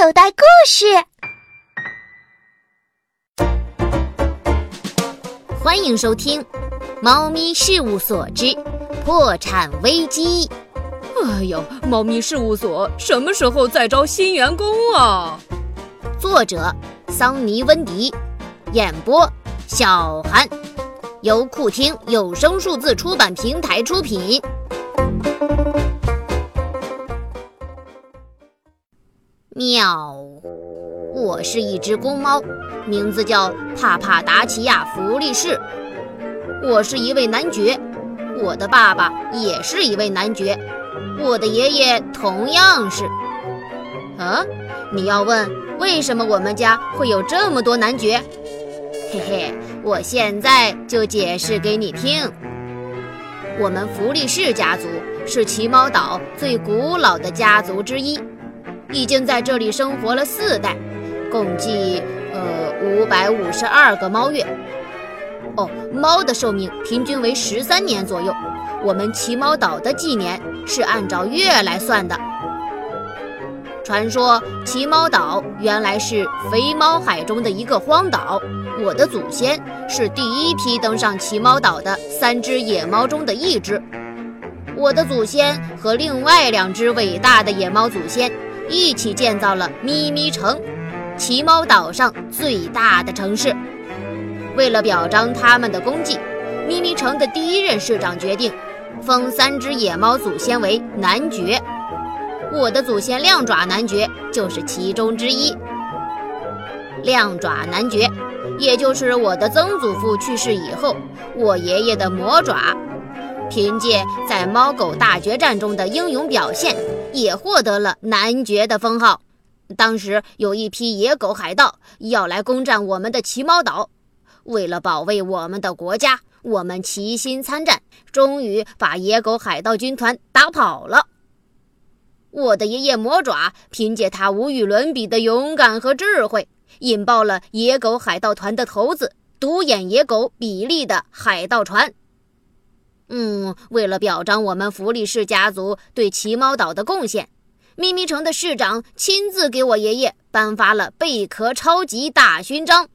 口袋故事，欢迎收听《猫咪事务所之破产危机》。哎呦，猫咪事务所什么时候再招新员工啊？作者：桑尼·温迪，演播：小韩，由酷听有声数字出版平台出品。喵，我是一只公猫，名字叫帕帕达奇亚·弗利士。我是一位男爵，我的爸爸也是一位男爵，我的爷爷同样是。啊，你要问为什么我们家会有这么多男爵？嘿嘿，我现在就解释给你听。我们弗利士家族是奇猫岛最古老的家族之一。已经在这里生活了四代，共计呃五百五十二个猫月。哦，猫的寿命平均为十三年左右。我们奇猫岛的纪年是按照月来算的。传说奇猫岛原来是肥猫海中的一个荒岛。我的祖先是第一批登上奇猫岛的三只野猫中的一只。我的祖先和另外两只伟大的野猫祖先。一起建造了咪咪城，奇猫岛上最大的城市。为了表彰他们的功绩，咪咪城的第一任市长决定封三只野猫祖先为男爵。我的祖先亮爪男爵就是其中之一。亮爪男爵，也就是我的曾祖父去世以后，我爷爷的魔爪。凭借在猫狗大决战中的英勇表现，也获得了男爵的封号。当时有一批野狗海盗要来攻占我们的奇猫岛，为了保卫我们的国家，我们齐心参战，终于把野狗海盗军团打跑了。我的爷爷魔爪凭借他无与伦比的勇敢和智慧，引爆了野狗海盗团的头子独眼野狗比利的海盗船。嗯，为了表彰我们弗利士家族对奇猫岛的贡献，咪咪城的市长亲自给我爷爷颁发了贝壳超级大勋章，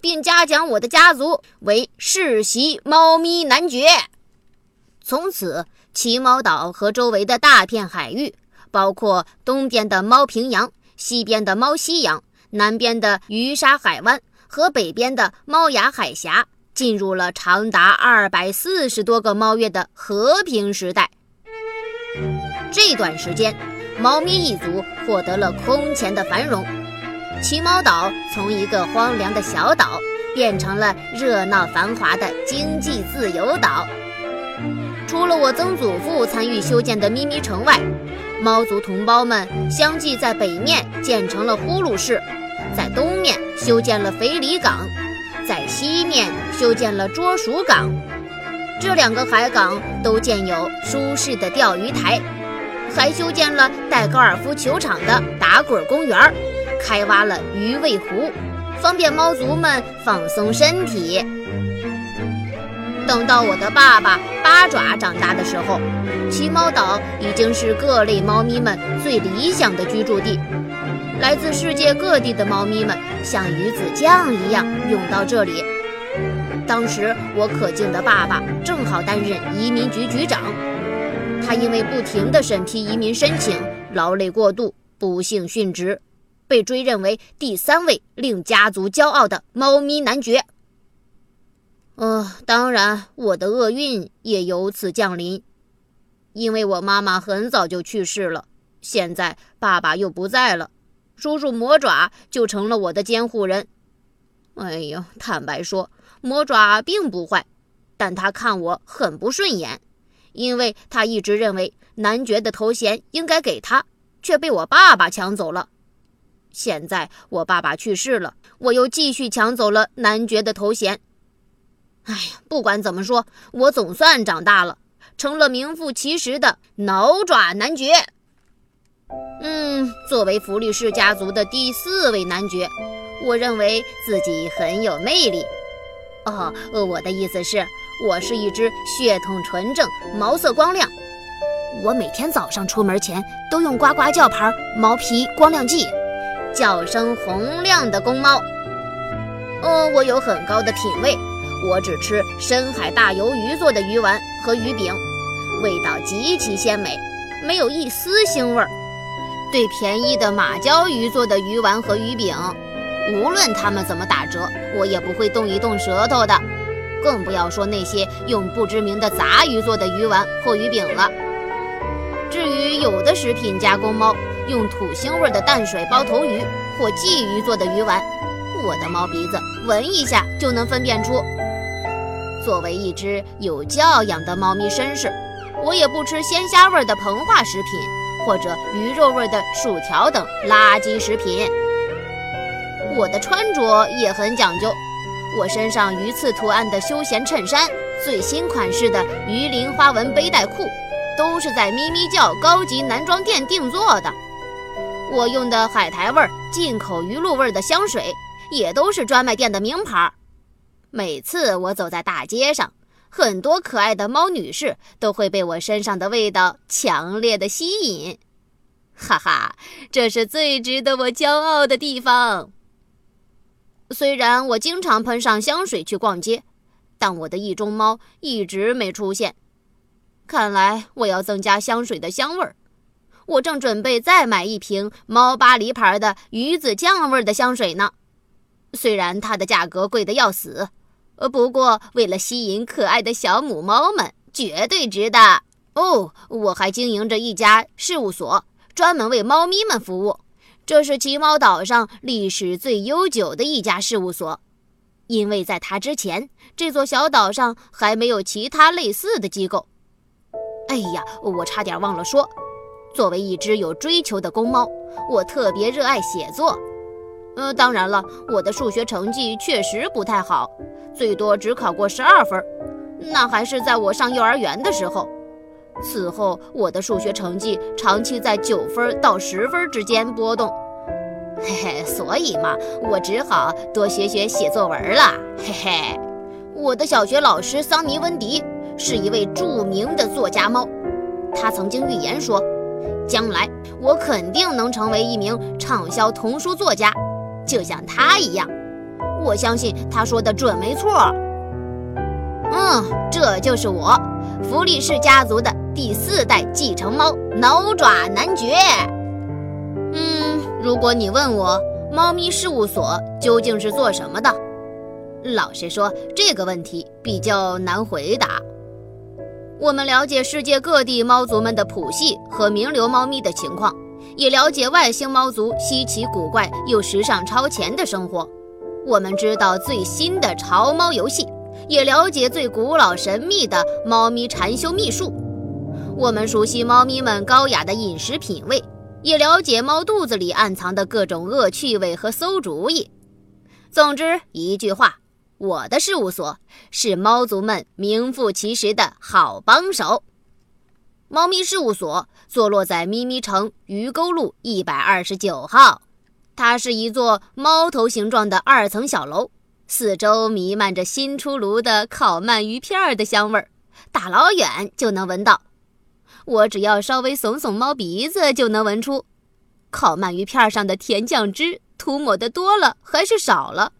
并嘉奖我的家族为世袭猫咪男爵。从此，奇猫岛和周围的大片海域，包括东边的猫平洋、西边的猫西洋、南边的鱼沙海湾和北边的猫牙海峡。进入了长达二百四十多个猫月的和平时代。这段时间，猫咪一族获得了空前的繁荣，奇猫岛从一个荒凉的小岛变成了热闹繁华的经济自由岛。除了我曾祖父参与修建的咪咪城外，猫族同胞们相继在北面建成了呼噜市，在东面修建了肥里港。西面修建了捉鼠港，这两个海港都建有舒适的钓鱼台，还修建了带高尔夫球场的打滚公园，开挖了鱼尾湖，方便猫族们放松身体。等到我的爸爸八爪长大的时候，奇猫岛已经是各类猫咪们最理想的居住地。来自世界各地的猫咪们像鱼子酱一样涌到这里。当时我可敬的爸爸正好担任移民局局长，他因为不停地审批移民申请，劳累过度，不幸殉职，被追认为第三位令家族骄傲的猫咪男爵。呃，当然，我的厄运也由此降临，因为我妈妈很早就去世了，现在爸爸又不在了。叔叔魔爪就成了我的监护人。哎呦，坦白说，魔爪并不坏，但他看我很不顺眼，因为他一直认为男爵的头衔应该给他，却被我爸爸抢走了。现在我爸爸去世了，我又继续抢走了男爵的头衔。哎呀，不管怎么说，我总算长大了，成了名副其实的挠爪男爵。嗯，作为弗利士家族的第四位男爵，我认为自己很有魅力。哦，呃我的意思是，我是一只血统纯正、毛色光亮。我每天早上出门前都用呱呱叫牌毛皮光亮剂，叫声洪亮的公猫。哦，我有很高的品味，我只吃深海大鱿鱼做的鱼丸和鱼饼，味道极其鲜美，没有一丝腥味儿。对便宜的马鲛鱼做的鱼丸和鱼饼，无论他们怎么打折，我也不会动一动舌头的。更不要说那些用不知名的杂鱼做的鱼丸或鱼饼了。至于有的食品加工猫用土腥味的淡水包头鱼或鲫鱼做的鱼丸，我的猫鼻子闻一下就能分辨出。作为一只有教养的猫咪绅士，我也不吃鲜虾味的膨化食品。或者鱼肉味的薯条等垃圾食品。我的穿着也很讲究，我身上鱼刺图案的休闲衬衫、最新款式的鱼鳞花纹背带裤，都是在咪咪叫高级男装店定做的。我用的海苔味、进口鱼露味的香水，也都是专卖店的名牌。每次我走在大街上。很多可爱的猫女士都会被我身上的味道强烈的吸引，哈哈，这是最值得我骄傲的地方。虽然我经常喷上香水去逛街，但我的意中猫一直没出现。看来我要增加香水的香味儿。我正准备再买一瓶猫巴黎牌的鱼子酱味的香水呢，虽然它的价格贵得要死。呃，不过为了吸引可爱的小母猫们，绝对值得哦！我还经营着一家事务所，专门为猫咪们服务。这是奇猫岛上历史最悠久的一家事务所，因为在它之前，这座小岛上还没有其他类似的机构。哎呀，我差点忘了说，作为一只有追求的公猫，我特别热爱写作。呃，当然了，我的数学成绩确实不太好。最多只考过十二分，那还是在我上幼儿园的时候。此后，我的数学成绩长期在九分到十分之间波动。嘿嘿，所以嘛，我只好多学学写作文了。嘿嘿，我的小学老师桑尼温迪是一位著名的作家猫，他曾经预言说，将来我肯定能成为一名畅销童书作家，就像他一样。我相信他说的准没错。嗯，这就是我，弗利士家族的第四代继承猫——挠爪男爵。嗯，如果你问我猫咪事务所究竟是做什么的，老实说，这个问题比较难回答。我们了解世界各地猫族们的谱系和名流猫咪的情况，也了解外星猫族稀奇古怪又时尚超前的生活。我们知道最新的潮猫游戏，也了解最古老神秘的猫咪禅修秘术。我们熟悉猫咪们高雅的饮食品味，也了解猫肚子里暗藏的各种恶趣味和馊主意。总之一句话，我的事务所是猫族们名副其实的好帮手。猫咪事务所坐落在咪咪城鱼沟路一百二十九号。它是一座猫头形状的二层小楼，四周弥漫着新出炉的烤鳗鱼片的香味儿，大老远就能闻到。我只要稍微耸耸猫鼻子，就能闻出烤鳗鱼片上的甜酱汁涂抹的多了还是少了。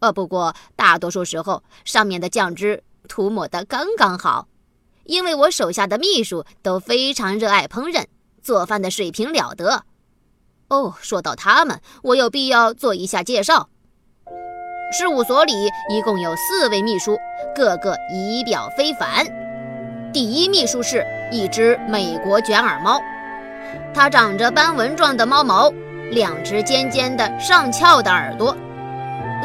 呃，不过大多数时候上面的酱汁涂抹的刚刚好，因为我手下的秘书都非常热爱烹饪，做饭的水平了得。哦，说到他们，我有必要做一下介绍。事务所里一共有四位秘书，个个仪表非凡。第一秘书是一只美国卷耳猫，它长着斑纹状的猫毛，两只尖尖的上翘的耳朵。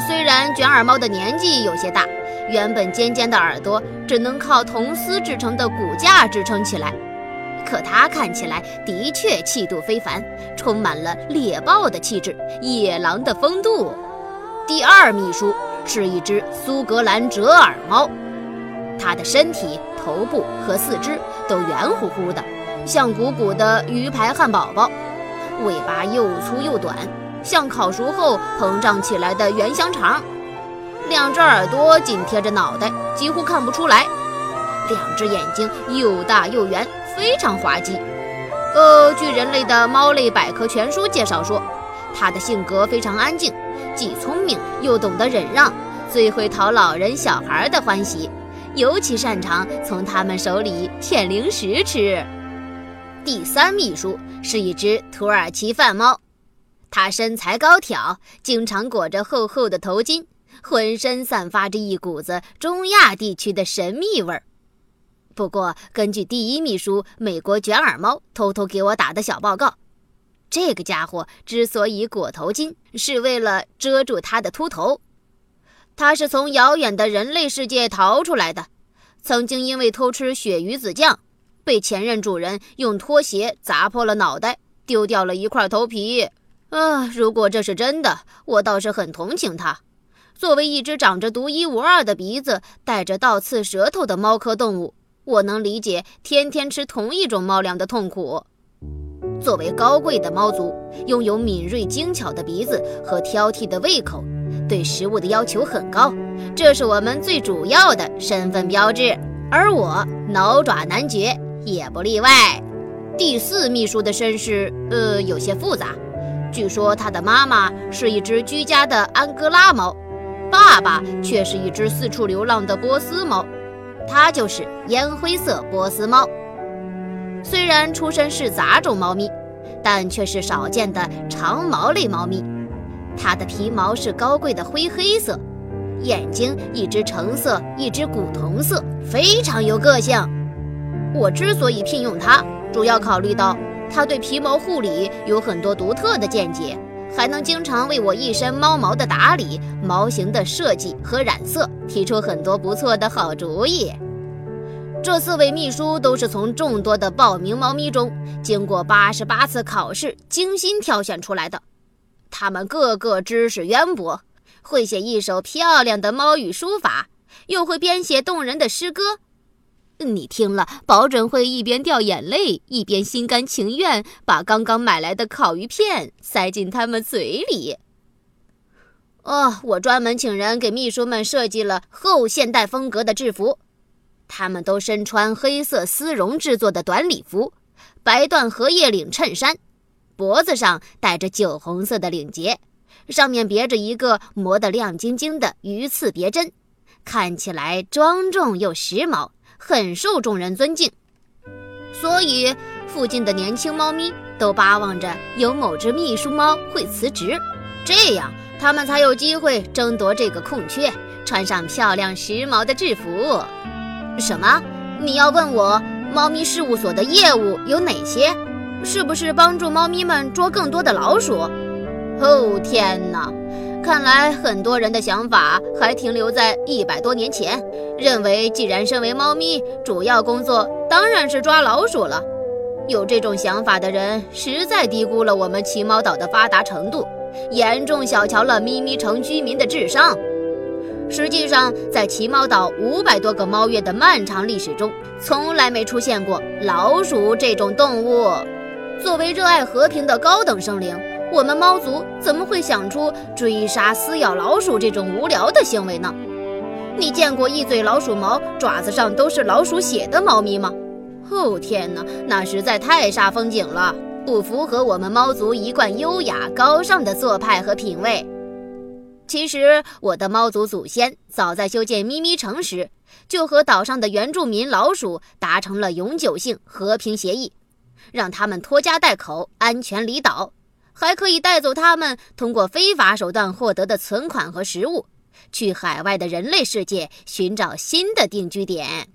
虽然卷耳猫的年纪有些大，原本尖尖的耳朵只能靠铜丝制成的骨架支撑起来。可它看起来的确气度非凡，充满了猎豹的气质、野狼的风度。第二秘书是一只苏格兰折耳猫，它的身体、头部和四肢都圆乎乎的，像鼓鼓的鱼排汉堡包，尾巴又粗又短，像烤熟后膨胀起来的圆香肠。两只耳朵紧贴着脑袋，几乎看不出来。两只眼睛又大又圆。非常滑稽。呃，据人类的猫类百科全书介绍说，它的性格非常安静，既聪明又懂得忍让，最会讨老人小孩的欢喜，尤其擅长从他们手里骗零食吃。第三秘书是一只土耳其饭猫，它身材高挑，经常裹着厚厚的头巾，浑身散发着一股子中亚地区的神秘味儿。不过，根据第一秘书美国卷耳猫偷偷给我打的小报告，这个家伙之所以裹头巾，是为了遮住他的秃头。他是从遥远的人类世界逃出来的，曾经因为偷吃鳕鱼子酱。被前任主人用拖鞋砸破了脑袋，丢掉了一块头皮。啊，如果这是真的，我倒是很同情他。作为一只长着独一无二的鼻子、带着倒刺舌头的猫科动物，我能理解天天吃同一种猫粮的痛苦。作为高贵的猫族，拥有敏锐精巧的鼻子和挑剔的胃口，对食物的要求很高，这是我们最主要的身份标志。而我挠爪男爵。也不例外。第四秘书的身世，呃，有些复杂。据说他的妈妈是一只居家的安哥拉猫，爸爸却是一只四处流浪的波斯猫。它就是烟灰色波斯猫。虽然出身是杂种猫咪，但却是少见的长毛类猫咪。它的皮毛是高贵的灰黑色，眼睛一只橙色，一只古铜色，非常有个性。我之所以聘用他，主要考虑到他对皮毛护理有很多独特的见解，还能经常为我一身猫毛的打理、毛型的设计和染色提出很多不错的好主意。这四位秘书都是从众多的报名猫咪中经过八十八次考试精心挑选出来的，他们个个知识渊博，会写一手漂亮的猫语书法，又会编写动人的诗歌。你听了，保准会一边掉眼泪，一边心甘情愿把刚刚买来的烤鱼片塞进他们嘴里。哦，我专门请人给秘书们设计了后现代风格的制服，他们都身穿黑色丝绒制作的短礼服，白缎荷叶领衬衫，脖子上戴着酒红色的领结，上面别着一个磨得亮晶晶的鱼刺别针，看起来庄重又时髦。很受众人尊敬，所以附近的年轻猫咪都巴望着有某只秘书猫会辞职，这样他们才有机会争夺这个空缺，穿上漂亮时髦的制服。什么？你要问我猫咪事务所的业务有哪些？是不是帮助猫咪们捉更多的老鼠？哦天哪！看来很多人的想法还停留在一百多年前，认为既然身为猫咪，主要工作当然是抓老鼠了。有这种想法的人实在低估了我们奇猫岛的发达程度，严重小瞧了咪咪城居民的智商。实际上，在奇猫岛五百多个猫月的漫长历史中，从来没出现过老鼠这种动物。作为热爱和平的高等生灵。我们猫族怎么会想出追杀、撕咬老鼠这种无聊的行为呢？你见过一嘴老鼠毛、爪子上都是老鼠血的猫咪吗？哦天哪，那实在太煞风景了，不符合我们猫族一贯优雅高尚的做派和品味。其实，我的猫族祖先早在修建咪咪城时，就和岛上的原住民老鼠达成了永久性和平协议，让他们拖家带口，安全离岛。还可以带走他们通过非法手段获得的存款和食物，去海外的人类世界寻找新的定居点。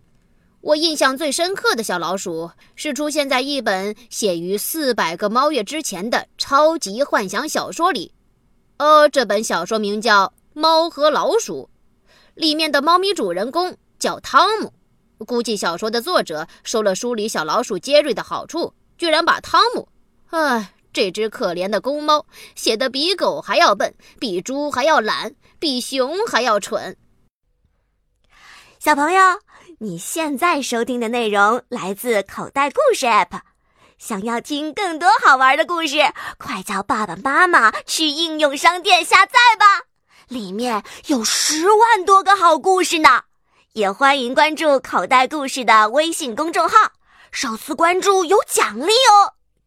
我印象最深刻的小老鼠是出现在一本写于四百个猫月之前的超级幻想小说里。呃，这本小说名叫《猫和老鼠》，里面的猫咪主人公叫汤姆。估计小说的作者收了书里小老鼠杰瑞的好处，居然把汤姆……唉。这只可怜的公猫写的比狗还要笨，比猪还要懒，比熊还要蠢。小朋友，你现在收听的内容来自口袋故事 App。想要听更多好玩的故事，快叫爸爸妈妈去应用商店下载吧，里面有十万多个好故事呢。也欢迎关注口袋故事的微信公众号，首次关注有奖励哦。